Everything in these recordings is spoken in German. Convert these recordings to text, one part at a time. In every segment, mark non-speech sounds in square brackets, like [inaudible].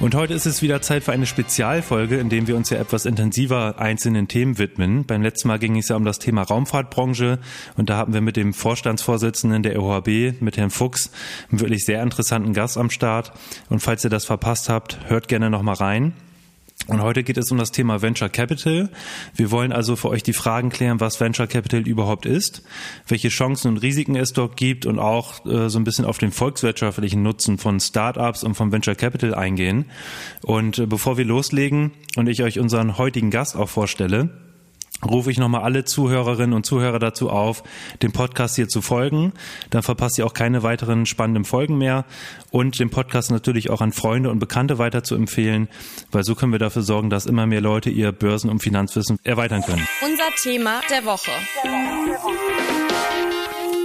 Und heute ist es wieder Zeit für eine Spezialfolge, in dem wir uns ja etwas intensiver einzelnen Themen widmen. Beim letzten Mal ging es ja um das Thema Raumfahrtbranche und da hatten wir mit dem Vorstandsvorsitzenden der OHB, mit Herrn Fuchs, einen wirklich sehr interessanten Gast am Start. Und falls ihr das verpasst habt, hört gerne nochmal rein. Und heute geht es um das Thema Venture Capital. Wir wollen also für euch die Fragen klären, was Venture Capital überhaupt ist, welche Chancen und Risiken es dort gibt und auch äh, so ein bisschen auf den volkswirtschaftlichen Nutzen von Startups und von Venture Capital eingehen. Und äh, bevor wir loslegen und ich euch unseren heutigen Gast auch vorstelle, rufe ich nochmal alle Zuhörerinnen und Zuhörer dazu auf, dem Podcast hier zu folgen. Dann verpasst ihr auch keine weiteren spannenden Folgen mehr und den Podcast natürlich auch an Freunde und Bekannte weiter zu empfehlen, weil so können wir dafür sorgen, dass immer mehr Leute ihr Börsen- und Finanzwissen erweitern können. Unser Thema der Woche.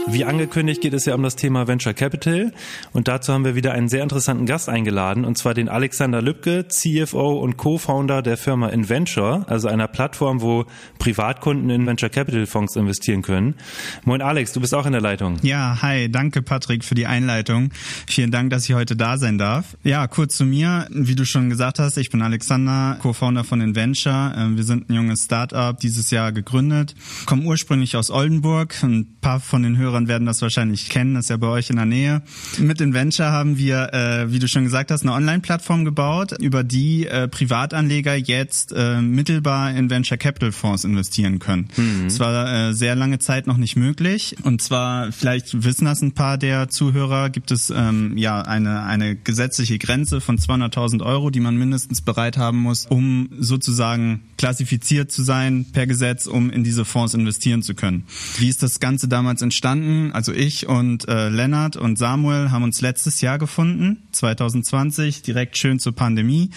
Wie angekündigt geht es ja um das Thema Venture Capital und dazu haben wir wieder einen sehr interessanten Gast eingeladen und zwar den Alexander Lübke, CFO und Co-Founder der Firma Inventure, also einer Plattform, wo Privatkunden in Venture Capital Fonds investieren können. Moin Alex, du bist auch in der Leitung. Ja, hi, danke Patrick für die Einleitung. Vielen Dank, dass ich heute da sein darf. Ja, kurz zu mir, wie du schon gesagt hast, ich bin Alexander, Co-Founder von Inventure. Ähm, wir sind ein junges Startup, dieses Jahr gegründet, kommen ursprünglich aus Oldenburg. Ein paar von den Hörern Hörern werden das wahrscheinlich kennen, das ist ja bei euch in der Nähe. Mit Inventure haben wir, äh, wie du schon gesagt hast, eine Online-Plattform gebaut, über die äh, Privatanleger jetzt äh, mittelbar in Venture Capital Fonds investieren können. Mhm. Das war äh, sehr lange Zeit noch nicht möglich. Und zwar, vielleicht wissen das ein paar der Zuhörer, gibt es ähm, ja eine, eine gesetzliche Grenze von 200.000 Euro, die man mindestens bereit haben muss, um sozusagen klassifiziert zu sein per Gesetz, um in diese Fonds investieren zu können. Wie ist das Ganze damals entstanden? Gefunden, also ich und äh, Lennart und Samuel haben uns letztes Jahr gefunden, 2020, direkt schön zur Pandemie.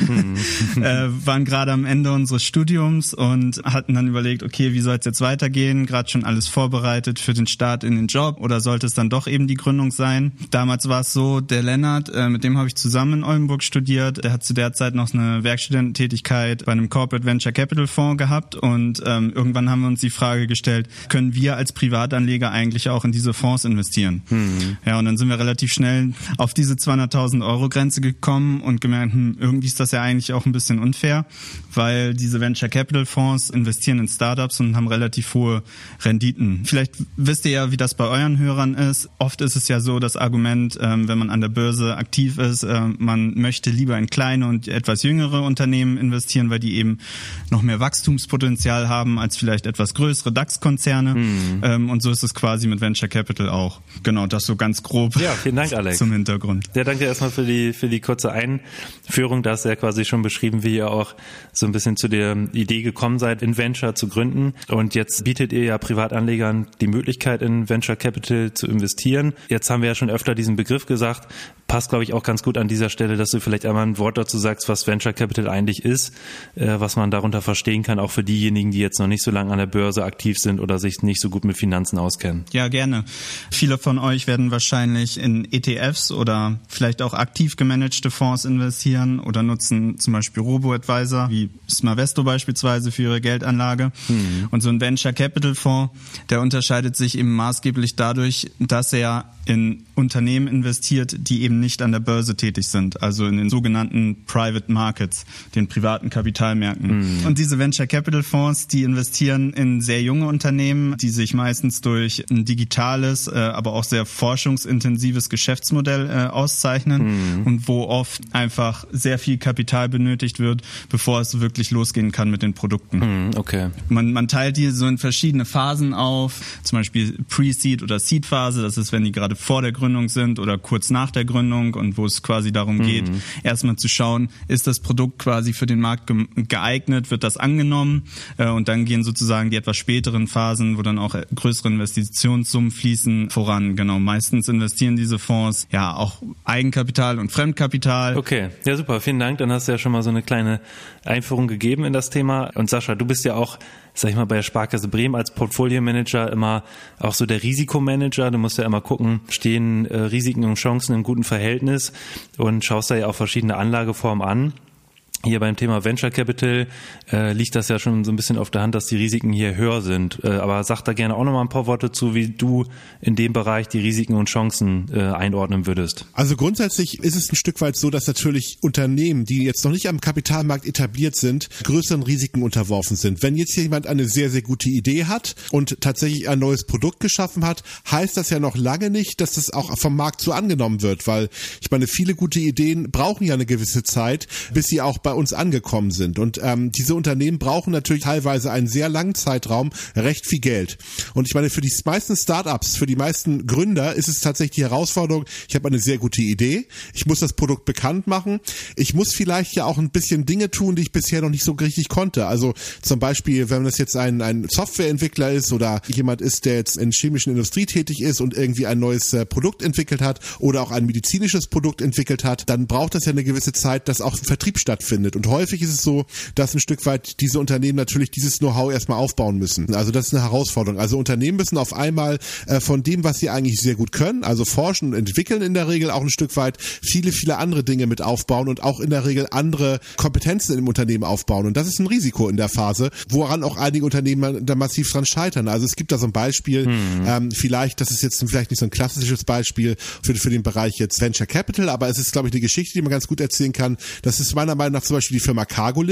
Mhm. [laughs] äh, waren gerade am Ende unseres Studiums und hatten dann überlegt, okay, wie soll es jetzt weitergehen? Gerade schon alles vorbereitet für den Start in den Job oder sollte es dann doch eben die Gründung sein? Damals war es so, der Lennart, äh, mit dem habe ich zusammen in Oldenburg studiert, der hat zu der Zeit noch eine Werkstudententätigkeit bei einem Corporate Venture Capital Fonds gehabt und ähm, irgendwann haben wir uns die Frage gestellt, können wir als Privatanleger eigentlich eigentlich auch in diese Fonds investieren. Mhm. Ja, und dann sind wir relativ schnell auf diese 200.000 Euro Grenze gekommen und gemerkt, hm, irgendwie ist das ja eigentlich auch ein bisschen unfair, weil diese Venture Capital Fonds investieren in Startups und haben relativ hohe Renditen. Vielleicht wisst ihr ja, wie das bei euren Hörern ist. Oft ist es ja so das Argument, ähm, wenn man an der Börse aktiv ist, äh, man möchte lieber in kleine und etwas jüngere Unternehmen investieren, weil die eben noch mehr Wachstumspotenzial haben als vielleicht etwas größere DAX-Konzerne. Mhm. Ähm, und so ist es quasi quasi mit Venture Capital auch. Genau, das so ganz grob. Ja, vielen Dank, [laughs] Alex. Zum Hintergrund. Ja, danke erstmal für die, für die kurze Einführung. Da hast du ja quasi schon beschrieben, wie ihr auch so ein bisschen zu der Idee gekommen seid, in Venture zu gründen. Und jetzt bietet ihr ja Privatanlegern die Möglichkeit, in Venture Capital zu investieren. Jetzt haben wir ja schon öfter diesen Begriff gesagt passt, glaube ich, auch ganz gut an dieser Stelle, dass du vielleicht einmal ein Wort dazu sagst, was Venture Capital eigentlich ist, äh, was man darunter verstehen kann, auch für diejenigen, die jetzt noch nicht so lange an der Börse aktiv sind oder sich nicht so gut mit Finanzen auskennen. Ja, gerne. Viele von euch werden wahrscheinlich in ETFs oder vielleicht auch aktiv gemanagte Fonds investieren oder nutzen zum Beispiel Robo-Advisor wie Smavesto beispielsweise für ihre Geldanlage. Mhm. Und so ein Venture Capital Fonds, der unterscheidet sich eben maßgeblich dadurch, dass er in Unternehmen investiert, die eben nicht an der Börse tätig sind, also in den sogenannten Private Markets, den privaten Kapitalmärkten. Mhm. Und diese Venture Capital Fonds, die investieren in sehr junge Unternehmen, die sich meistens durch ein digitales, äh, aber auch sehr forschungsintensives Geschäftsmodell äh, auszeichnen mhm. und wo oft einfach sehr viel Kapital benötigt wird, bevor es wirklich losgehen kann mit den Produkten. Mhm, okay. Man, man teilt die so in verschiedene Phasen auf, zum Beispiel Pre-Seed oder Seed-Phase, das ist, wenn die gerade vor der Gründung sind oder kurz nach der Gründung und wo es quasi darum mhm. geht, erstmal zu schauen, ist das Produkt quasi für den Markt geeignet, wird das angenommen äh, und dann gehen sozusagen die etwas späteren Phasen, wo dann auch größere Investitionen Investitionssummen fließen voran. Genau, meistens investieren diese Fonds ja auch Eigenkapital und Fremdkapital. Okay, ja super, vielen Dank. Dann hast du ja schon mal so eine kleine Einführung gegeben in das Thema. Und Sascha, du bist ja auch, sag ich mal, bei der Sparkasse Bremen als Portfolio-Manager immer auch so der Risikomanager. Du musst ja immer gucken, stehen äh, Risiken und Chancen im guten Verhältnis und schaust da ja auch verschiedene Anlageformen an. Hier beim Thema Venture Capital äh, liegt das ja schon so ein bisschen auf der Hand, dass die Risiken hier höher sind. Äh, aber sag da gerne auch noch mal ein paar Worte zu, wie du in dem Bereich die Risiken und Chancen äh, einordnen würdest. Also grundsätzlich ist es ein Stück weit so, dass natürlich Unternehmen, die jetzt noch nicht am Kapitalmarkt etabliert sind, größeren Risiken unterworfen sind. Wenn jetzt jemand eine sehr, sehr gute Idee hat und tatsächlich ein neues Produkt geschaffen hat, heißt das ja noch lange nicht, dass das auch vom Markt so angenommen wird, weil ich meine, viele gute Ideen brauchen ja eine gewisse Zeit, bis sie auch bei bei uns angekommen sind. Und ähm, diese Unternehmen brauchen natürlich teilweise einen sehr langen Zeitraum recht viel Geld. Und ich meine, für die meisten Startups, für die meisten Gründer ist es tatsächlich die Herausforderung, ich habe eine sehr gute Idee, ich muss das Produkt bekannt machen, ich muss vielleicht ja auch ein bisschen Dinge tun, die ich bisher noch nicht so richtig konnte. Also zum Beispiel, wenn das jetzt ein, ein Softwareentwickler ist oder jemand ist, der jetzt in chemischen Industrie tätig ist und irgendwie ein neues äh, Produkt entwickelt hat oder auch ein medizinisches Produkt entwickelt hat, dann braucht das ja eine gewisse Zeit, dass auch Vertrieb stattfindet stattfindet. Und häufig ist es so, dass ein Stück weit diese Unternehmen natürlich dieses Know-how erstmal aufbauen müssen. Also das ist eine Herausforderung. Also Unternehmen müssen auf einmal äh, von dem, was sie eigentlich sehr gut können, also forschen und entwickeln in der Regel auch ein Stück weit viele, viele andere Dinge mit aufbauen und auch in der Regel andere Kompetenzen im Unternehmen aufbauen. Und das ist ein Risiko in der Phase, woran auch einige Unternehmen da massiv dran scheitern. Also es gibt da so ein Beispiel, hm. ähm, vielleicht, das ist jetzt vielleicht nicht so ein klassisches Beispiel für, für den Bereich jetzt Venture Capital, aber es ist, glaube ich, eine Geschichte, die man ganz gut erzählen kann. Das ist meiner Meinung nach zum Beispiel die Firma Cargo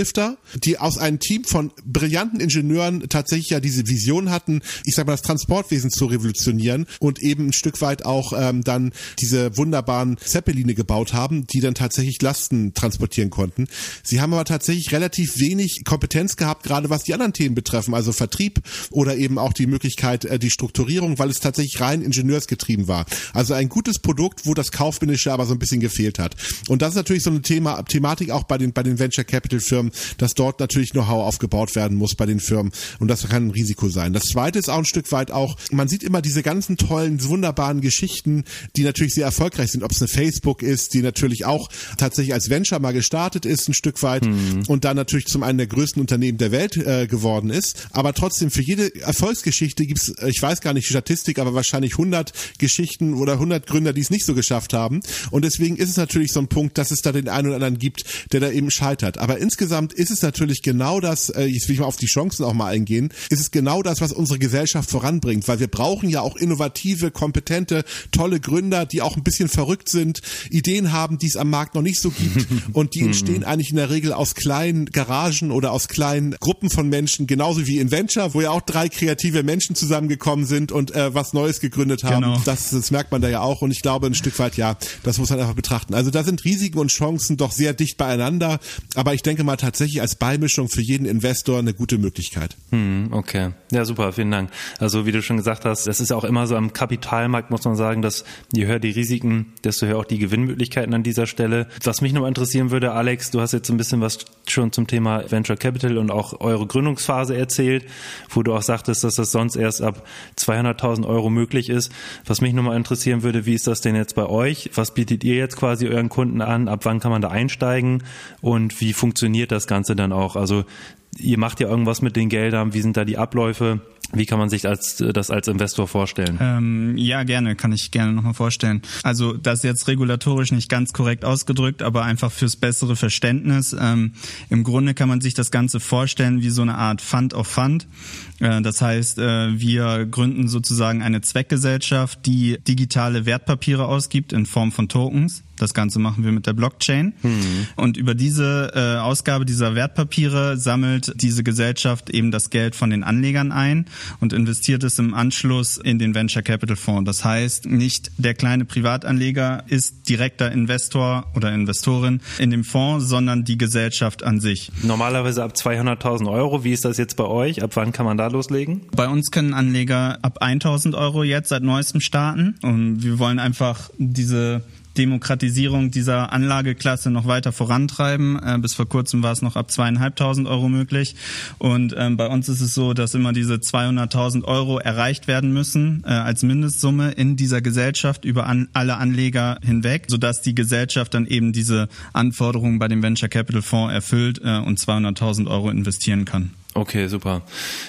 die aus einem Team von brillanten Ingenieuren tatsächlich ja diese Vision hatten, ich sag mal, das Transportwesen zu revolutionieren und eben ein Stück weit auch ähm, dann diese wunderbaren Zeppeline gebaut haben, die dann tatsächlich Lasten transportieren konnten. Sie haben aber tatsächlich relativ wenig Kompetenz gehabt, gerade was die anderen Themen betreffen, also Vertrieb oder eben auch die Möglichkeit, äh, die Strukturierung, weil es tatsächlich rein ingenieursgetrieben war. Also ein gutes Produkt, wo das Kaufmännische aber so ein bisschen gefehlt hat. Und das ist natürlich so eine Thema, Thematik auch bei den, bei den Venture Capital Firmen, dass dort natürlich Know-how aufgebaut werden muss bei den Firmen und das kann ein Risiko sein. Das zweite ist auch ein Stück weit auch, man sieht immer diese ganzen tollen, wunderbaren Geschichten, die natürlich sehr erfolgreich sind, ob es eine Facebook ist, die natürlich auch tatsächlich als Venture mal gestartet ist, ein Stück weit mhm. und dann natürlich zum einen der größten Unternehmen der Welt äh, geworden ist, aber trotzdem für jede Erfolgsgeschichte gibt es, ich weiß gar nicht die Statistik, aber wahrscheinlich 100 Geschichten oder 100 Gründer, die es nicht so geschafft haben und deswegen ist es natürlich so ein Punkt, dass es da den einen oder anderen gibt, der da eben scheitert. Aber insgesamt ist es natürlich genau das, äh, jetzt will ich mal auf die Chancen auch mal eingehen, ist es genau das, was unsere Gesellschaft voranbringt, weil wir brauchen ja auch innovative, kompetente, tolle Gründer, die auch ein bisschen verrückt sind, Ideen haben, die es am Markt noch nicht so gibt [laughs] und die entstehen eigentlich in der Regel aus kleinen Garagen oder aus kleinen Gruppen von Menschen, genauso wie in Venture, wo ja auch drei kreative Menschen zusammengekommen sind und äh, was Neues gegründet haben. Genau. Das, das merkt man da ja auch und ich glaube ein Stück weit, ja, das muss man einfach betrachten. Also da sind Risiken und Chancen doch sehr dicht beieinander, aber ich denke mal tatsächlich als Beimischung für jeden Investor eine gute Möglichkeit. Hm, okay. Ja, super, vielen Dank. Also wie du schon gesagt hast, das ist ja auch immer so am Kapitalmarkt, muss man sagen, dass je höher die Risiken, desto höher auch die Gewinnmöglichkeiten an dieser Stelle. Was mich noch interessieren würde, Alex, du hast jetzt ein bisschen was schon zum Thema Venture Capital und auch eure Gründungsphase erzählt, wo du auch sagtest, dass das sonst erst ab 200.000 Euro möglich ist. Was mich nochmal interessieren würde, wie ist das denn jetzt bei euch? Was bietet ihr jetzt quasi euren Kunden an? Ab wann kann man da einsteigen? Wie funktioniert das Ganze dann auch? Also ihr macht ja irgendwas mit den Geldern, wie sind da die Abläufe? Wie kann man sich als, das als Investor vorstellen? Ähm, ja, gerne, kann ich gerne nochmal vorstellen. Also das jetzt regulatorisch nicht ganz korrekt ausgedrückt, aber einfach fürs bessere Verständnis. Ähm, Im Grunde kann man sich das Ganze vorstellen wie so eine Art Fund of Fund. Äh, das heißt, äh, wir gründen sozusagen eine Zweckgesellschaft, die digitale Wertpapiere ausgibt in Form von Tokens. Das Ganze machen wir mit der Blockchain. Mhm. Und über diese äh, Ausgabe dieser Wertpapiere sammelt diese Gesellschaft eben das Geld von den Anlegern ein und investiert es im Anschluss in den Venture Capital Fonds. Das heißt, nicht der kleine Privatanleger ist direkter Investor oder Investorin in dem Fonds, sondern die Gesellschaft an sich. Normalerweise ab 200.000 Euro. Wie ist das jetzt bei euch? Ab wann kann man da loslegen? Bei uns können Anleger ab 1.000 Euro jetzt seit neuestem starten und wir wollen einfach diese Demokratisierung dieser Anlageklasse noch weiter vorantreiben. Äh, bis vor kurzem war es noch ab zweieinhalbtausend Euro möglich. Und ähm, bei uns ist es so, dass immer diese 200.000 Euro erreicht werden müssen äh, als Mindestsumme in dieser Gesellschaft über an, alle Anleger hinweg, sodass die Gesellschaft dann eben diese Anforderungen bei dem Venture Capital Fonds erfüllt äh, und 200.000 Euro investieren kann. Okay, super.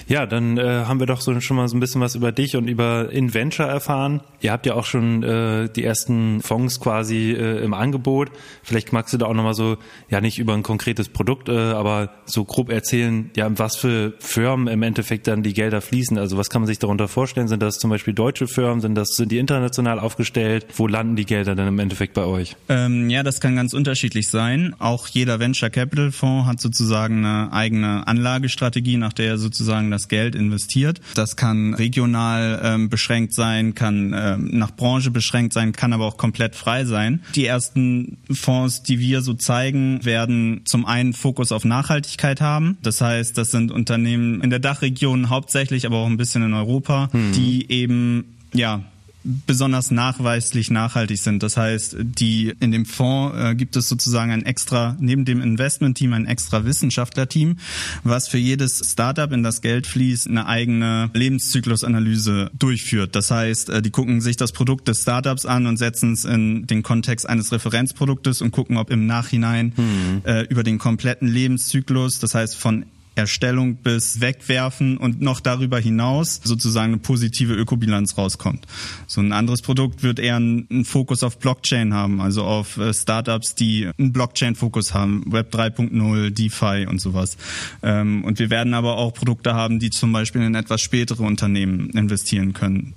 Ja, dann äh, haben wir doch so schon mal so ein bisschen was über dich und über InVenture erfahren. Ihr habt ja auch schon äh, die ersten Fonds quasi äh, im Angebot. Vielleicht magst du da auch nochmal so, ja nicht über ein konkretes Produkt, äh, aber so grob erzählen, ja, was für Firmen im Endeffekt dann die Gelder fließen. Also was kann man sich darunter vorstellen? Sind das zum Beispiel deutsche Firmen? Sind das, sind die international aufgestellt? Wo landen die Gelder dann im Endeffekt bei euch? Ähm, ja, das kann ganz unterschiedlich sein. Auch jeder Venture Capital Fonds hat sozusagen eine eigene Anlagestrategie Strategie, nach der er sozusagen das Geld investiert. Das kann regional ähm, beschränkt sein, kann ähm, nach Branche beschränkt sein, kann aber auch komplett frei sein. Die ersten Fonds, die wir so zeigen, werden zum einen Fokus auf Nachhaltigkeit haben. Das heißt, das sind Unternehmen in der Dachregion hauptsächlich, aber auch ein bisschen in Europa, hm. die eben ja besonders nachweislich nachhaltig sind. Das heißt, die in dem Fonds äh, gibt es sozusagen ein extra neben dem Investmentteam ein extra Wissenschaftlerteam, was für jedes Startup in das Geld fließt eine eigene Lebenszyklusanalyse durchführt. Das heißt, äh, die gucken sich das Produkt des Startups an und setzen es in den Kontext eines Referenzproduktes und gucken, ob im Nachhinein mhm. äh, über den kompletten Lebenszyklus, das heißt von Erstellung bis Wegwerfen und noch darüber hinaus sozusagen eine positive Ökobilanz rauskommt. So ein anderes Produkt wird eher einen Fokus auf Blockchain haben, also auf äh, Startups, die einen Blockchain-Fokus haben, Web 3.0, DeFi und sowas. Ähm, und wir werden aber auch Produkte haben, die zum Beispiel in etwas spätere Unternehmen investieren können.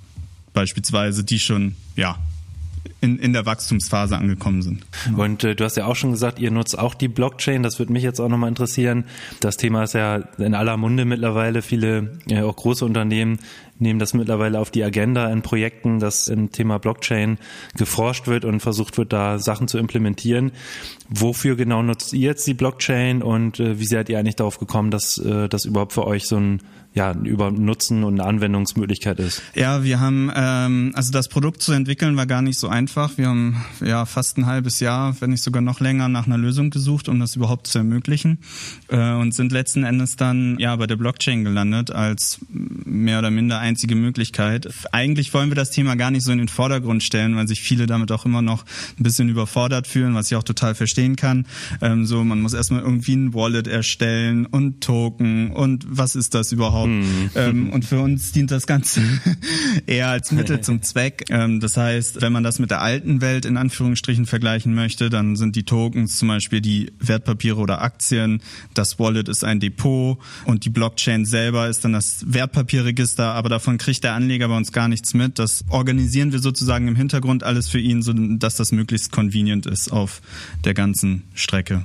Beispielsweise, die schon, ja, in, in der Wachstumsphase angekommen sind. Genau. Und äh, du hast ja auch schon gesagt, ihr nutzt auch die Blockchain. Das würde mich jetzt auch nochmal interessieren. Das Thema ist ja in aller Munde mittlerweile. Viele, äh, auch große Unternehmen nehmen das mittlerweile auf die Agenda in Projekten, dass im Thema Blockchain geforscht wird und versucht wird, da Sachen zu implementieren. Wofür genau nutzt ihr jetzt die Blockchain und äh, wie seid ihr eigentlich darauf gekommen, dass äh, das überhaupt für euch so ein ja, über Nutzen und eine Anwendungsmöglichkeit ist. Ja, wir haben, ähm, also das Produkt zu entwickeln war gar nicht so einfach. Wir haben ja fast ein halbes Jahr, wenn nicht sogar noch länger, nach einer Lösung gesucht, um das überhaupt zu ermöglichen äh, und sind letzten Endes dann ja bei der Blockchain gelandet als mehr oder minder einzige Möglichkeit. Eigentlich wollen wir das Thema gar nicht so in den Vordergrund stellen, weil sich viele damit auch immer noch ein bisschen überfordert fühlen, was ich auch total verstehen kann. Ähm, so, man muss erstmal irgendwie ein Wallet erstellen und Token und was ist das überhaupt? Mhm. Ähm, und für uns dient das Ganze [laughs] eher als Mittel zum Zweck. Ähm, das heißt, wenn man das mit der alten Welt in Anführungsstrichen vergleichen möchte, dann sind die Tokens zum Beispiel die Wertpapiere oder Aktien, das Wallet ist ein Depot und die Blockchain selber ist dann das Wertpapierregister, aber davon kriegt der Anleger bei uns gar nichts mit. Das organisieren wir sozusagen im Hintergrund alles für ihn, so dass das möglichst convenient ist auf der ganzen Strecke.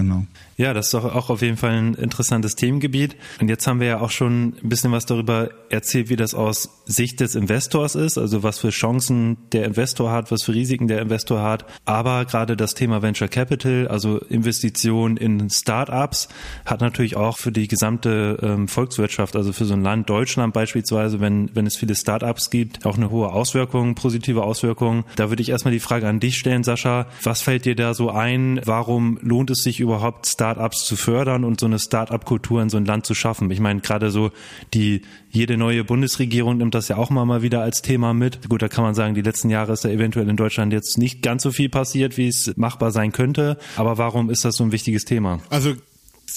Genau. Ja, das ist doch auch auf jeden Fall ein interessantes Themengebiet. Und jetzt haben wir ja auch schon ein bisschen was darüber erzählt, wie das aus Sicht des Investors ist, also was für Chancen der Investor hat, was für Risiken der Investor hat. Aber gerade das Thema Venture Capital, also Investition in Startups, hat natürlich auch für die gesamte ähm, Volkswirtschaft, also für so ein Land Deutschland beispielsweise, wenn, wenn es viele Startups gibt, auch eine hohe Auswirkung, positive Auswirkungen. Da würde ich erstmal die Frage an dich stellen, Sascha. Was fällt dir da so ein? Warum lohnt es sich überhaupt, Startups Startups zu fördern und so eine Startup-Kultur in so ein Land zu schaffen. Ich meine, gerade so die jede neue Bundesregierung nimmt das ja auch mal, mal wieder als Thema mit. Gut, da kann man sagen, die letzten Jahre ist da eventuell in Deutschland jetzt nicht ganz so viel passiert, wie es machbar sein könnte. Aber warum ist das so ein wichtiges Thema? Also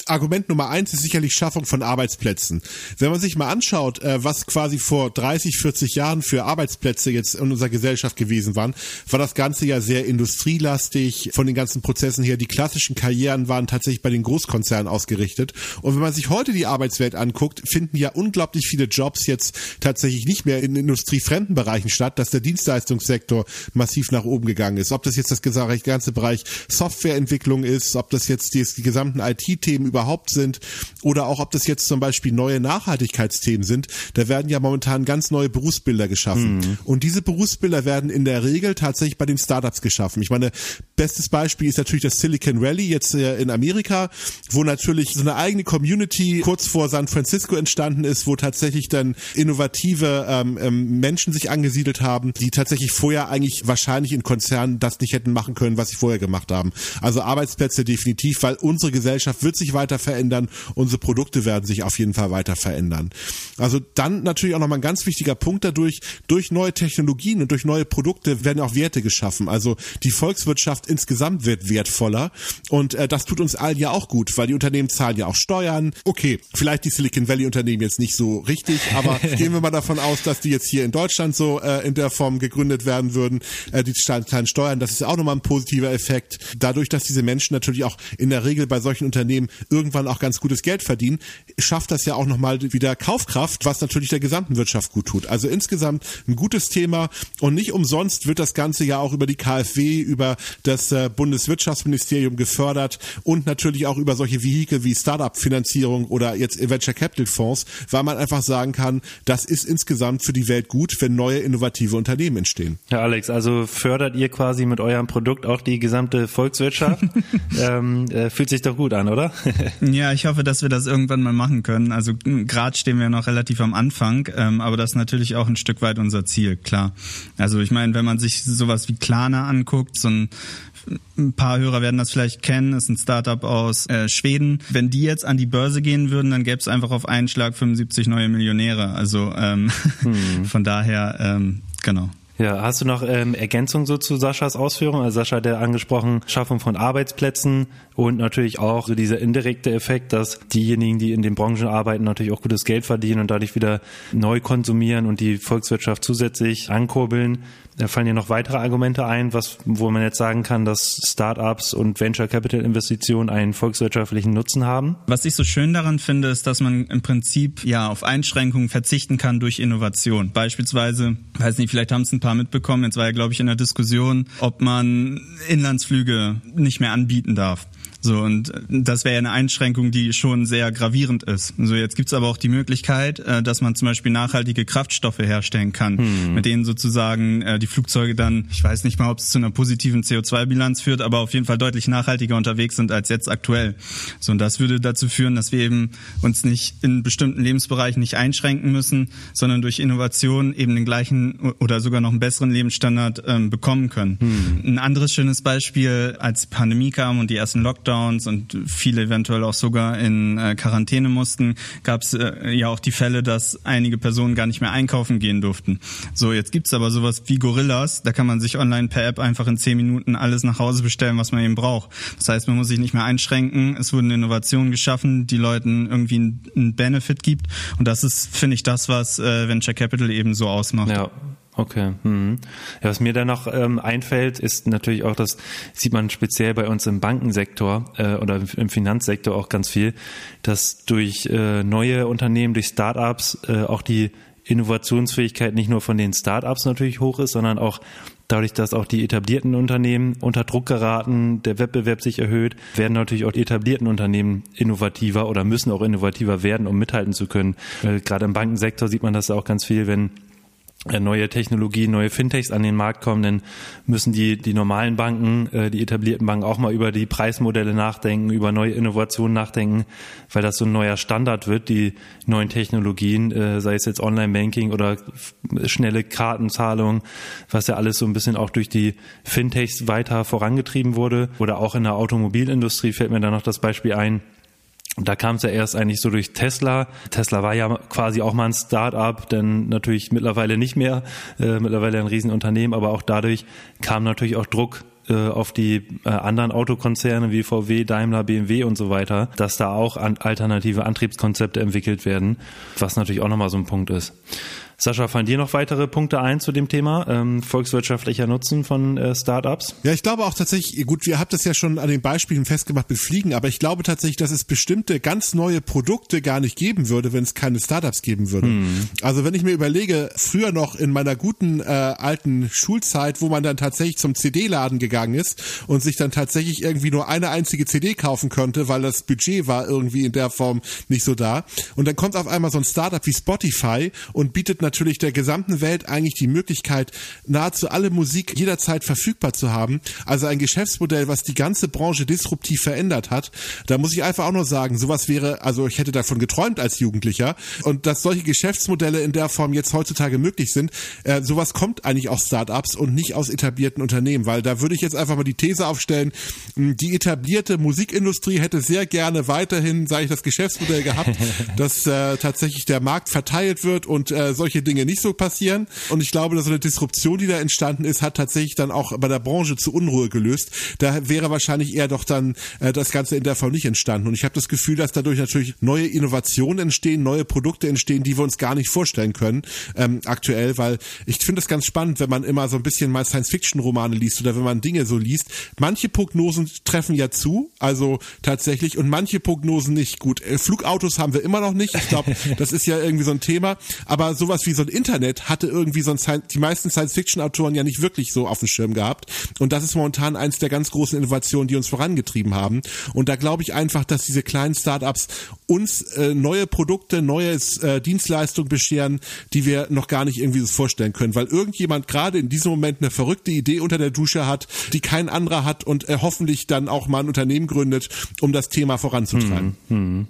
Argument Nummer eins ist sicherlich Schaffung von Arbeitsplätzen. Wenn man sich mal anschaut, äh, was quasi vor 30, 40 Jahren für Arbeitsplätze jetzt in unserer Gesellschaft gewesen waren, war das Ganze ja sehr industrielastig von den ganzen Prozessen her. Die klassischen Karrieren waren tatsächlich bei den Großkonzernen ausgerichtet. Und wenn man sich heute die Arbeitswelt anguckt, finden ja unglaublich viele Jobs jetzt tatsächlich nicht mehr in industriefremden Bereichen statt, dass der Dienstleistungssektor massiv nach oben gegangen ist. Ob das jetzt das ganze Bereich Softwareentwicklung ist, ob das jetzt die, die gesamten IT-Themen Themen überhaupt sind oder auch ob das jetzt zum Beispiel neue Nachhaltigkeitsthemen sind, da werden ja momentan ganz neue Berufsbilder geschaffen. Mhm. Und diese Berufsbilder werden in der Regel tatsächlich bei den Startups geschaffen. Ich meine, bestes Beispiel ist natürlich das Silicon Valley jetzt äh, in Amerika, wo natürlich so eine eigene Community kurz vor San Francisco entstanden ist, wo tatsächlich dann innovative ähm, ähm, Menschen sich angesiedelt haben, die tatsächlich vorher eigentlich wahrscheinlich in Konzernen das nicht hätten machen können, was sie vorher gemacht haben. Also Arbeitsplätze definitiv, weil unsere Gesellschaft wird sich weiter verändern, unsere Produkte werden sich auf jeden Fall weiter verändern. Also dann natürlich auch nochmal ein ganz wichtiger Punkt dadurch, durch neue Technologien und durch neue Produkte werden auch Werte geschaffen. Also die Volkswirtschaft insgesamt wird wertvoller und äh, das tut uns allen ja auch gut, weil die Unternehmen zahlen ja auch Steuern. Okay, vielleicht die Silicon Valley Unternehmen jetzt nicht so richtig, aber [laughs] gehen wir mal davon aus, dass die jetzt hier in Deutschland so äh, in der Form gegründet werden würden, äh, die kleinen Steuern, das ist auch nochmal ein positiver Effekt. Dadurch, dass diese Menschen natürlich auch in der Regel bei solchen Unternehmen irgendwann auch ganz gutes Geld verdienen, schafft das ja auch nochmal wieder Kaufkraft, was natürlich der gesamten Wirtschaft gut tut. Also insgesamt ein gutes Thema und nicht umsonst wird das Ganze ja auch über die KfW, über das äh, Bundeswirtschaftsministerium gefördert und natürlich auch über solche Vehikel wie Startup-Finanzierung oder jetzt Venture Capital Fonds, weil man einfach sagen kann, das ist insgesamt für die Welt gut, wenn neue innovative Unternehmen entstehen. Ja, Alex, also fördert ihr quasi mit eurem Produkt auch die gesamte Volkswirtschaft? [laughs] ähm, äh, fühlt sich doch gut an, oder? [laughs] ja, ich hoffe, dass wir das irgendwann mal machen können. Also gerade stehen wir noch relativ am Anfang, ähm, aber das ist natürlich auch ein Stück weit unser Ziel, klar. Also ich meine, wenn man sich sowas wie Klarna anguckt, so ein ein paar Hörer werden das vielleicht kennen, ist ein Startup aus äh, Schweden. Wenn die jetzt an die Börse gehen würden, dann gäbe es einfach auf einen Schlag 75 neue Millionäre. Also ähm, [laughs] hm. von daher, ähm, genau. Ja, hast du noch ähm, Ergänzung so zu Saschas Ausführungen? Also Sascha hat ja angesprochen, Schaffung von Arbeitsplätzen und natürlich auch so dieser indirekte Effekt, dass diejenigen, die in den Branchen arbeiten, natürlich auch gutes Geld verdienen und dadurch wieder neu konsumieren und die Volkswirtschaft zusätzlich ankurbeln. Da fallen ja noch weitere Argumente ein, was, wo man jetzt sagen kann, dass Startups und Venture Capital Investitionen einen volkswirtschaftlichen Nutzen haben. Was ich so schön daran finde, ist, dass man im Prinzip ja auf Einschränkungen verzichten kann durch Innovation. Beispielsweise, weiß nicht, vielleicht haben es ein paar mitbekommen, jetzt war ja, glaube ich, in der Diskussion, ob man Inlandsflüge nicht mehr anbieten darf. So, und das wäre ja eine Einschränkung, die schon sehr gravierend ist. So, jetzt gibt's aber auch die Möglichkeit, äh, dass man zum Beispiel nachhaltige Kraftstoffe herstellen kann, hm. mit denen sozusagen äh, die Flugzeuge dann, ich weiß nicht mal, ob es zu einer positiven CO2-Bilanz führt, aber auf jeden Fall deutlich nachhaltiger unterwegs sind als jetzt aktuell. So, und das würde dazu führen, dass wir eben uns nicht in bestimmten Lebensbereichen nicht einschränken müssen, sondern durch Innovation eben den gleichen oder sogar noch einen besseren Lebensstandard ähm, bekommen können. Hm. Ein anderes schönes Beispiel, als die Pandemie kam und die ersten Lockdowns Lockdowns und viele eventuell auch sogar in äh, Quarantäne mussten, gab es äh, ja auch die Fälle, dass einige Personen gar nicht mehr einkaufen gehen durften. So, jetzt gibt's aber sowas wie Gorillas, da kann man sich online per App einfach in zehn Minuten alles nach Hause bestellen, was man eben braucht. Das heißt, man muss sich nicht mehr einschränken, es wurden Innovationen geschaffen, die Leuten irgendwie einen Benefit gibt und das ist, finde ich, das, was äh, Venture Capital eben so ausmacht. Ja. Okay. Mhm. Ja, was mir da noch ähm, einfällt, ist natürlich auch, das sieht man speziell bei uns im Bankensektor äh, oder im Finanzsektor auch ganz viel, dass durch äh, neue Unternehmen, durch Startups äh, auch die Innovationsfähigkeit nicht nur von den Startups natürlich hoch ist, sondern auch dadurch, dass auch die etablierten Unternehmen unter Druck geraten, der Wettbewerb sich erhöht, werden natürlich auch die etablierten Unternehmen innovativer oder müssen auch innovativer werden, um mithalten zu können. Äh, gerade im Bankensektor sieht man das auch ganz viel, wenn neue Technologien, neue Fintechs an den Markt kommen, dann müssen die, die normalen Banken, äh, die etablierten Banken auch mal über die Preismodelle nachdenken, über neue Innovationen nachdenken, weil das so ein neuer Standard wird, die neuen Technologien, äh, sei es jetzt Online-Banking oder schnelle Kartenzahlung, was ja alles so ein bisschen auch durch die Fintechs weiter vorangetrieben wurde. Oder auch in der Automobilindustrie fällt mir da noch das Beispiel ein, da kam es ja erst eigentlich so durch Tesla. Tesla war ja quasi auch mal ein Start-up, denn natürlich mittlerweile nicht mehr, äh, mittlerweile ein Riesenunternehmen, aber auch dadurch kam natürlich auch Druck äh, auf die äh, anderen Autokonzerne wie VW, Daimler, BMW und so weiter, dass da auch alternative Antriebskonzepte entwickelt werden, was natürlich auch nochmal so ein Punkt ist. Sascha, fallen dir noch weitere Punkte ein zu dem Thema ähm, volkswirtschaftlicher Nutzen von äh, Startups? Ja, ich glaube auch tatsächlich, gut, wir habt das ja schon an den Beispielen festgemacht mit Fliegen, aber ich glaube tatsächlich, dass es bestimmte ganz neue Produkte gar nicht geben würde, wenn es keine Startups geben würde. Hm. Also wenn ich mir überlege, früher noch in meiner guten äh, alten Schulzeit, wo man dann tatsächlich zum CD-Laden gegangen ist und sich dann tatsächlich irgendwie nur eine einzige CD kaufen konnte, weil das Budget war irgendwie in der Form nicht so da. Und dann kommt auf einmal so ein Startup wie Spotify und bietet natürlich natürlich der gesamten Welt eigentlich die Möglichkeit, nahezu alle Musik jederzeit verfügbar zu haben. Also ein Geschäftsmodell, was die ganze Branche disruptiv verändert hat. Da muss ich einfach auch nur sagen, sowas wäre, also ich hätte davon geträumt als Jugendlicher. Und dass solche Geschäftsmodelle in der Form jetzt heutzutage möglich sind, äh, sowas kommt eigentlich aus Startups und nicht aus etablierten Unternehmen, weil da würde ich jetzt einfach mal die These aufstellen, die etablierte Musikindustrie hätte sehr gerne weiterhin, sage ich, das Geschäftsmodell gehabt, [laughs] dass äh, tatsächlich der Markt verteilt wird und äh, solche Dinge nicht so passieren. Und ich glaube, dass so eine Disruption, die da entstanden ist, hat tatsächlich dann auch bei der Branche zu Unruhe gelöst. Da wäre wahrscheinlich eher doch dann äh, das Ganze in der Form nicht entstanden. Und ich habe das Gefühl, dass dadurch natürlich neue Innovationen entstehen, neue Produkte entstehen, die wir uns gar nicht vorstellen können ähm, aktuell, weil ich finde es ganz spannend, wenn man immer so ein bisschen mal Science-Fiction-Romane liest oder wenn man Dinge so liest. Manche Prognosen treffen ja zu, also tatsächlich, und manche Prognosen nicht. Gut, äh, Flugautos haben wir immer noch nicht. Ich glaube, [laughs] das ist ja irgendwie so ein Thema. Aber sowas wie so ein Internet hatte irgendwie so ein die meisten Science-Fiction-Autoren ja nicht wirklich so auf dem Schirm gehabt. Und das ist momentan eins der ganz großen Innovationen, die uns vorangetrieben haben. Und da glaube ich einfach, dass diese kleinen Startups uns äh, neue Produkte, neue äh, Dienstleistungen bescheren, die wir noch gar nicht irgendwie vorstellen können, weil irgendjemand gerade in diesem Moment eine verrückte Idee unter der Dusche hat, die kein anderer hat und äh, hoffentlich dann auch mal ein Unternehmen gründet, um das Thema voranzutreiben. Hm, hm.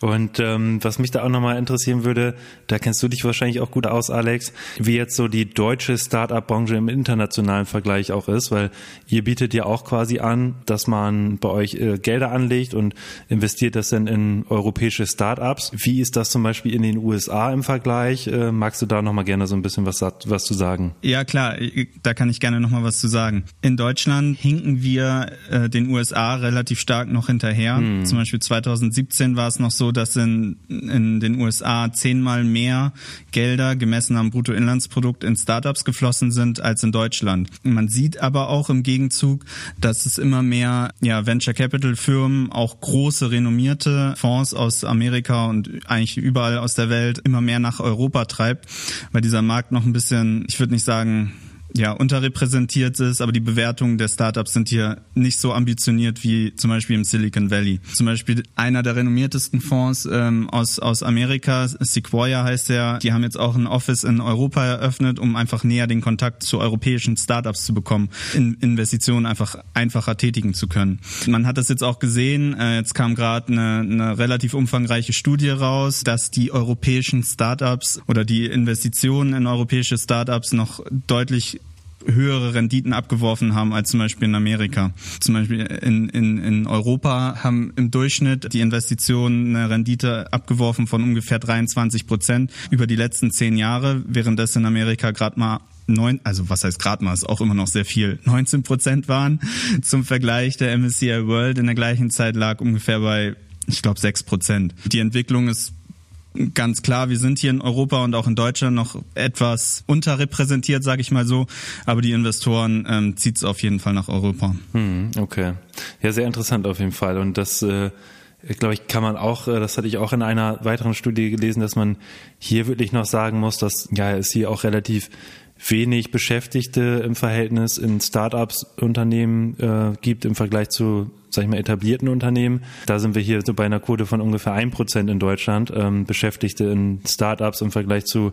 Und ähm, was mich da auch nochmal interessieren würde, da kennst du dich wahrscheinlich auch gut aus, Alex, wie jetzt so die deutsche Start-up-Branche im internationalen Vergleich auch ist, weil ihr bietet ja auch quasi an, dass man bei euch äh, Gelder anlegt und investiert das dann in europäische Start-ups. Wie ist das zum Beispiel in den USA im Vergleich? Äh, magst du da nochmal gerne so ein bisschen was, was zu sagen? Ja, klar, da kann ich gerne nochmal was zu sagen. In Deutschland hinken wir äh, den USA relativ stark noch hinterher. Hm. Zum Beispiel 2017 war es noch so, dass in, in den USA zehnmal mehr Gelder gemessen am Bruttoinlandsprodukt in Startups geflossen sind als in Deutschland. Man sieht aber auch im Gegenzug, dass es immer mehr ja, Venture Capital Firmen, auch große renommierte Fonds aus Amerika und eigentlich überall aus der Welt immer mehr nach Europa treibt, weil dieser Markt noch ein bisschen, ich würde nicht sagen, ja, unterrepräsentiert ist, aber die Bewertungen der Startups sind hier nicht so ambitioniert wie zum Beispiel im Silicon Valley. Zum Beispiel einer der renommiertesten Fonds ähm, aus, aus Amerika, Sequoia heißt er, die haben jetzt auch ein Office in Europa eröffnet, um einfach näher den Kontakt zu europäischen Startups zu bekommen, in Investitionen einfach einfacher tätigen zu können. Man hat das jetzt auch gesehen, äh, jetzt kam gerade eine, eine relativ umfangreiche Studie raus, dass die europäischen Startups oder die Investitionen in europäische Startups noch deutlich höhere Renditen abgeworfen haben als zum Beispiel in Amerika. Zum Beispiel in, in, in Europa haben im Durchschnitt die Investitionen eine Rendite abgeworfen von ungefähr 23 Prozent über die letzten zehn Jahre, während das in Amerika gerade mal neun, also was heißt gerade mal, ist auch immer noch sehr viel, 19 Prozent waren. [laughs] Zum Vergleich der MSCI World in der gleichen Zeit lag ungefähr bei, ich glaube, sechs Prozent. Die Entwicklung ist ganz klar, wir sind hier in Europa und auch in Deutschland noch etwas unterrepräsentiert, sage ich mal so. Aber die Investoren ähm, zieht es auf jeden Fall nach Europa. Hm, okay. Ja, sehr interessant auf jeden Fall. Und das äh, glaube ich, kann man auch, äh, das hatte ich auch in einer weiteren Studie gelesen, dass man hier wirklich noch sagen muss, dass ja es hier auch relativ wenig Beschäftigte im Verhältnis in Startups Unternehmen äh, gibt im Vergleich zu sag ich mal, etablierten Unternehmen. Da sind wir hier so bei einer Quote von ungefähr ein Prozent in Deutschland. Ähm, Beschäftigte in Startups im Vergleich zu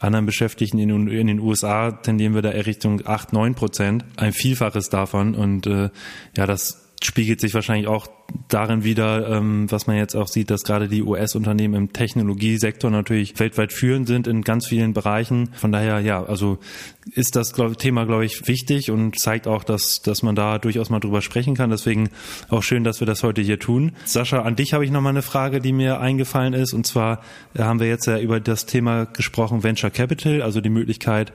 anderen Beschäftigten in, in, den USA tendieren wir da eher Richtung acht, neun Prozent. Ein Vielfaches davon. Und äh, ja, das spiegelt sich wahrscheinlich auch darin wieder, ähm, was man jetzt auch sieht, dass gerade die US-Unternehmen im Technologiesektor natürlich weltweit führend sind in ganz vielen Bereichen. Von daher, ja, also ist das Thema, glaube ich, wichtig und zeigt auch, dass, dass man da durchaus mal drüber sprechen kann. Deswegen auch schön, dass wir das heute hier tun. Sascha, an dich habe ich nochmal eine Frage, die mir eingefallen ist. Und zwar haben wir jetzt ja über das Thema gesprochen, Venture Capital, also die Möglichkeit,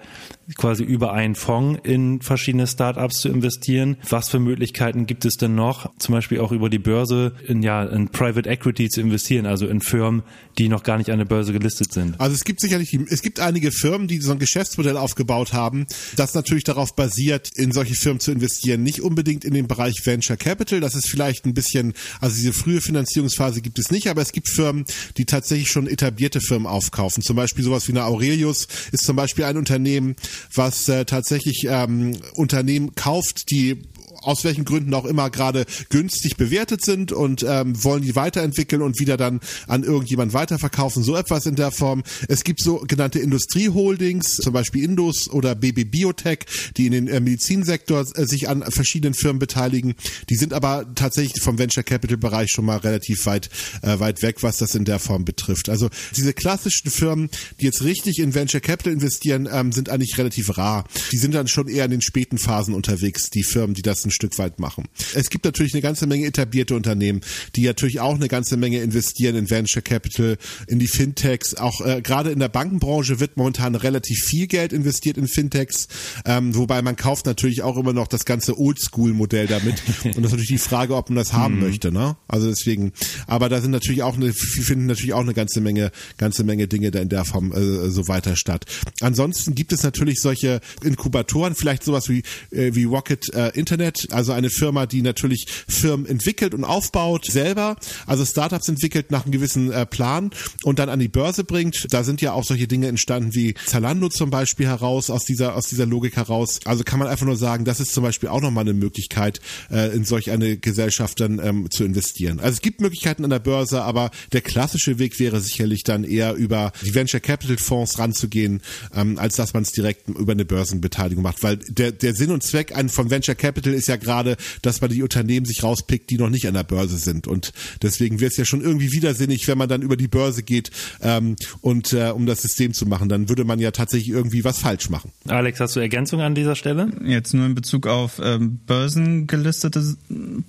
quasi über einen Fonds in verschiedene Startups zu investieren. Was für Möglichkeiten gibt es denn noch? Zum Beispiel auch über die Börse in ja in Private Equity zu investieren, also in Firmen, die noch gar nicht an der Börse gelistet sind. Also es gibt sicherlich, es gibt einige Firmen, die so ein Geschäftsmodell aufgebaut haben, das natürlich darauf basiert, in solche Firmen zu investieren. Nicht unbedingt in den Bereich Venture Capital, das ist vielleicht ein bisschen, also diese frühe Finanzierungsphase gibt es nicht, aber es gibt Firmen, die tatsächlich schon etablierte Firmen aufkaufen. Zum Beispiel sowas wie eine Aurelius ist zum Beispiel ein Unternehmen, was äh, tatsächlich ähm, Unternehmen kauft, die aus welchen Gründen auch immer gerade günstig bewertet sind und ähm, wollen die weiterentwickeln und wieder dann an irgendjemand weiterverkaufen. So etwas in der Form. Es gibt sogenannte Industrieholdings, zum Beispiel Indus oder BB Biotech, die in den äh, Medizinsektor äh, sich an verschiedenen Firmen beteiligen. Die sind aber tatsächlich vom Venture Capital Bereich schon mal relativ weit äh, weit weg, was das in der Form betrifft. Also diese klassischen Firmen, die jetzt richtig in Venture Capital investieren, ähm, sind eigentlich relativ rar. Die sind dann schon eher in den späten Phasen unterwegs, die Firmen, die das Stück weit machen. Es gibt natürlich eine ganze Menge etablierte Unternehmen, die natürlich auch eine ganze Menge investieren in Venture Capital, in die Fintechs. Auch äh, gerade in der Bankenbranche wird momentan relativ viel Geld investiert in Fintechs, ähm, wobei man kauft natürlich auch immer noch das ganze Oldschool-Modell damit. Und das ist natürlich die Frage, ob man das haben mhm. möchte. Ne? Also deswegen, aber da sind natürlich auch eine, finden natürlich auch eine ganze Menge, ganze Menge Dinge da in der Form äh, so weiter statt. Ansonsten gibt es natürlich solche Inkubatoren, vielleicht sowas wie äh, wie Rocket äh, Internet, also eine Firma, die natürlich Firmen entwickelt und aufbaut selber, also Startups entwickelt nach einem gewissen äh, Plan und dann an die Börse bringt. Da sind ja auch solche Dinge entstanden wie Zalando zum Beispiel heraus, aus dieser, aus dieser Logik heraus. Also kann man einfach nur sagen, das ist zum Beispiel auch nochmal eine Möglichkeit, äh, in solch eine Gesellschaft dann ähm, zu investieren. Also es gibt Möglichkeiten an der Börse, aber der klassische Weg wäre sicherlich dann eher über die Venture Capital Fonds ranzugehen, ähm, als dass man es direkt über eine Börsenbeteiligung macht, weil der, der Sinn und Zweck von Venture Capital ist ja ja gerade, dass man die Unternehmen sich rauspickt, die noch nicht an der Börse sind. Und deswegen wäre es ja schon irgendwie widersinnig, wenn man dann über die Börse geht ähm, und äh, um das System zu machen, dann würde man ja tatsächlich irgendwie was falsch machen. Alex, hast du Ergänzungen an dieser Stelle? Jetzt nur in Bezug auf ähm, börsengelistete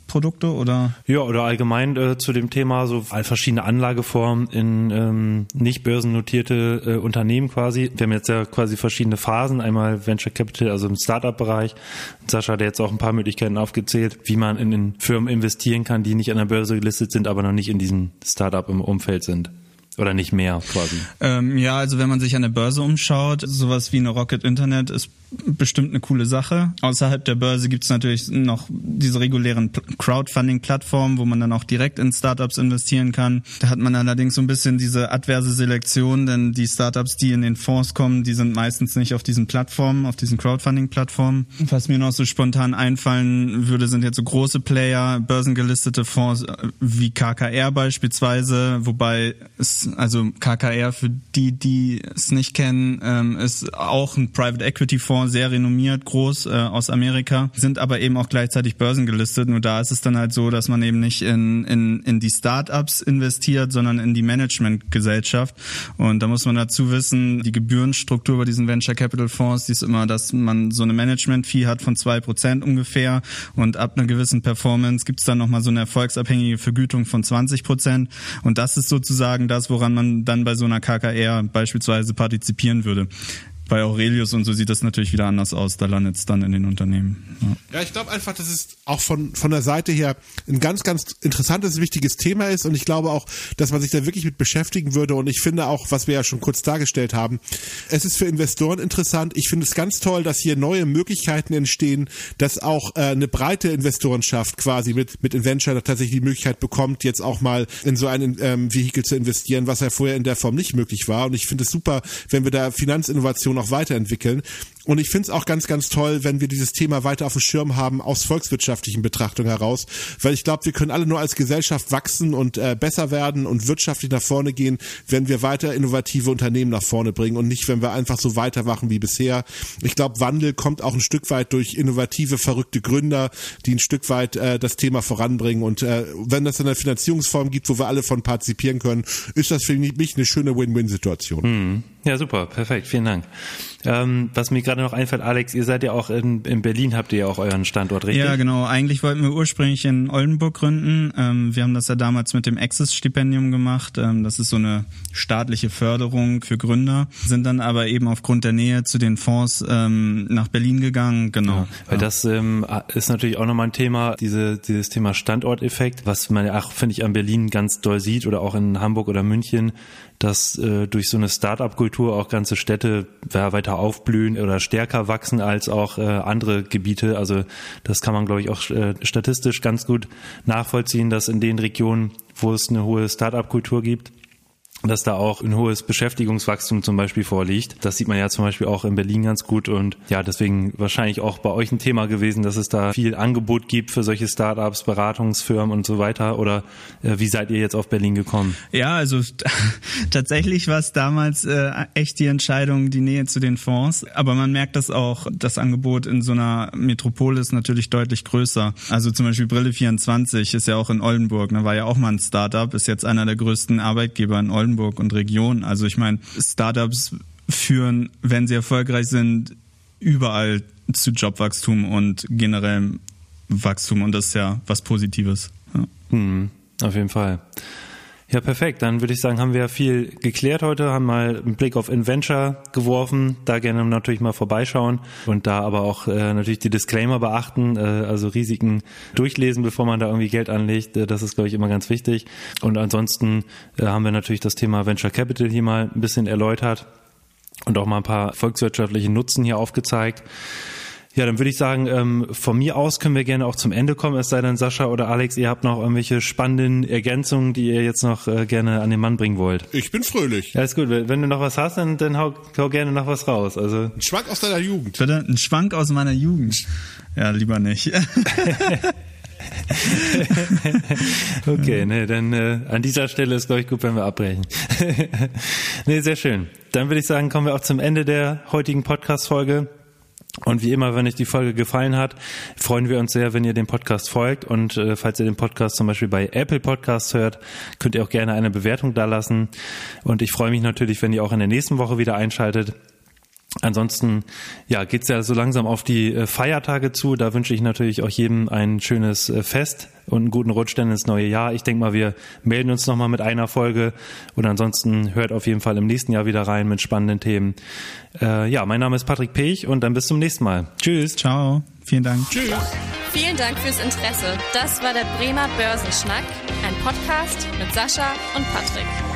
Produkte oder? Ja, oder allgemein äh, zu dem Thema so verschiedene Anlageformen in ähm, nicht börsennotierte äh, Unternehmen quasi. Wir haben jetzt ja quasi verschiedene Phasen. Einmal Venture Capital, also im Startup-Bereich. Sascha hat jetzt auch ein paar Möglichkeiten aufgezählt, wie man in, in Firmen investieren kann, die nicht an der Börse gelistet sind, aber noch nicht in diesem Startup im Umfeld sind. Oder nicht mehr quasi? Ähm, ja, also wenn man sich an der Börse umschaut, sowas wie eine Rocket Internet ist bestimmt eine coole Sache. Außerhalb der Börse gibt's natürlich noch diese regulären Crowdfunding-Plattformen, wo man dann auch direkt in Startups investieren kann. Da hat man allerdings so ein bisschen diese adverse Selektion, denn die Startups, die in den Fonds kommen, die sind meistens nicht auf diesen Plattformen, auf diesen Crowdfunding-Plattformen. Was mir noch so spontan einfallen würde, sind jetzt so große Player, börsengelistete Fonds äh, wie KKR beispielsweise, wobei es, also KKR für die, die es nicht kennen, ähm, ist auch ein Private Equity Fonds sehr renommiert, groß äh, aus Amerika, sind aber eben auch gleichzeitig börsengelistet. Nur da ist es dann halt so, dass man eben nicht in, in, in die Startups investiert, sondern in die Managementgesellschaft. Und da muss man dazu wissen, die Gebührenstruktur bei diesen Venture Capital Fonds, die ist immer, dass man so eine Management-Fee hat von zwei Prozent ungefähr und ab einer gewissen Performance gibt es dann nochmal so eine erfolgsabhängige Vergütung von 20 Prozent. Und das ist sozusagen das, woran man dann bei so einer KKR beispielsweise partizipieren würde bei Aurelius und so sieht das natürlich wieder anders aus. Da landet es dann in den Unternehmen. Ja, ja ich glaube einfach, dass es auch von, von der Seite her ein ganz, ganz interessantes, wichtiges Thema ist. Und ich glaube auch, dass man sich da wirklich mit beschäftigen würde. Und ich finde auch, was wir ja schon kurz dargestellt haben, es ist für Investoren interessant. Ich finde es ganz toll, dass hier neue Möglichkeiten entstehen, dass auch äh, eine breite Investorenschaft quasi mit, mit Inventure tatsächlich die Möglichkeit bekommt, jetzt auch mal in so ein ähm, Vehikel zu investieren, was ja vorher in der Form nicht möglich war. Und ich finde es super, wenn wir da Finanzinnovation noch weiterentwickeln. Und ich finde es auch ganz, ganz toll, wenn wir dieses Thema weiter auf dem Schirm haben aus volkswirtschaftlichen Betrachtungen heraus, weil ich glaube, wir können alle nur als Gesellschaft wachsen und äh, besser werden und wirtschaftlich nach vorne gehen, wenn wir weiter innovative Unternehmen nach vorne bringen und nicht, wenn wir einfach so weitermachen wie bisher. Ich glaube, Wandel kommt auch ein Stück weit durch innovative, verrückte Gründer, die ein Stück weit äh, das Thema voranbringen. Und äh, wenn das eine Finanzierungsform gibt, wo wir alle von partizipieren können, ist das für mich eine schöne Win-Win-Situation. Hm. Ja, super, perfekt, vielen Dank. Ähm, was mir gerade noch einfällt, Alex, ihr seid ja auch in, in Berlin, habt ihr ja auch euren Standort, richtig? Ja, genau. Eigentlich wollten wir ursprünglich in Oldenburg gründen. Ähm, wir haben das ja damals mit dem Access-Stipendium gemacht. Ähm, das ist so eine staatliche Förderung für Gründer. Sind dann aber eben aufgrund der Nähe zu den Fonds ähm, nach Berlin gegangen. Genau. Ja, weil ja. das ähm, ist natürlich auch nochmal ein Thema, diese, dieses Thema Standorteffekt, was man ja auch, finde ich, an Berlin ganz doll sieht oder auch in Hamburg oder München dass äh, durch so eine Start-up-Kultur auch ganze Städte ja, aufblühen oder stärker wachsen als auch äh, andere Gebiete. Also das kann man, glaube ich, auch äh, statistisch ganz gut nachvollziehen, dass in den Regionen, wo es eine hohe Start-up-Kultur gibt, dass da auch ein hohes Beschäftigungswachstum zum Beispiel vorliegt. Das sieht man ja zum Beispiel auch in Berlin ganz gut und ja, deswegen wahrscheinlich auch bei euch ein Thema gewesen, dass es da viel Angebot gibt für solche Startups, Beratungsfirmen und so weiter. Oder äh, wie seid ihr jetzt auf Berlin gekommen? Ja, also [laughs] tatsächlich war es damals äh, echt die Entscheidung, die Nähe zu den Fonds. Aber man merkt das auch, das Angebot in so einer Metropole ist natürlich deutlich größer. Also zum Beispiel Brille 24 ist ja auch in Oldenburg, ne, war ja auch mal ein Startup, ist jetzt einer der größten Arbeitgeber in Oldenburg. Oldenburg und Region. Also ich meine, Startups führen, wenn sie erfolgreich sind, überall zu Jobwachstum und generellem Wachstum und das ist ja was Positives. Ja. Hm, auf jeden Fall. Ja, perfekt. Dann würde ich sagen, haben wir viel geklärt heute, haben mal einen Blick auf Inventure geworfen, da gerne natürlich mal vorbeischauen und da aber auch äh, natürlich die Disclaimer beachten, äh, also Risiken durchlesen, bevor man da irgendwie Geld anlegt. Äh, das ist, glaube ich, immer ganz wichtig. Und ansonsten äh, haben wir natürlich das Thema Venture Capital hier mal ein bisschen erläutert und auch mal ein paar volkswirtschaftliche Nutzen hier aufgezeigt. Ja, dann würde ich sagen, ähm, von mir aus können wir gerne auch zum Ende kommen, es sei denn, Sascha oder Alex, ihr habt noch irgendwelche spannenden Ergänzungen, die ihr jetzt noch äh, gerne an den Mann bringen wollt. Ich bin fröhlich. Ja, ist gut. Wenn du noch was hast, dann, dann hau, hau gerne noch was raus. Also Ein Schwank aus deiner Jugend. Bitte? Ein Schwank aus meiner Jugend. Ja, lieber nicht. [laughs] okay, ne, dann äh, an dieser Stelle ist, glaube ich, gut, wenn wir abbrechen. [laughs] nee, sehr schön. Dann würde ich sagen, kommen wir auch zum Ende der heutigen Podcast-Folge. Und wie immer, wenn euch die Folge gefallen hat, freuen wir uns sehr, wenn ihr dem Podcast folgt. Und äh, falls ihr den Podcast zum Beispiel bei Apple Podcasts hört, könnt ihr auch gerne eine Bewertung da lassen. Und ich freue mich natürlich, wenn ihr auch in der nächsten Woche wieder einschaltet. Ansonsten ja, geht's ja so langsam auf die äh, Feiertage zu. Da wünsche ich natürlich auch jedem ein schönes äh, Fest und einen guten Rutsch dann ins neue Jahr. Ich denke mal, wir melden uns nochmal mit einer Folge und ansonsten hört auf jeden Fall im nächsten Jahr wieder rein mit spannenden Themen. Äh, ja, mein Name ist Patrick Pech und dann bis zum nächsten Mal. Tschüss. Ciao. Vielen Dank. Tschüss. Vielen Dank fürs Interesse. Das war der Bremer Börsenschnack, ein Podcast mit Sascha und Patrick.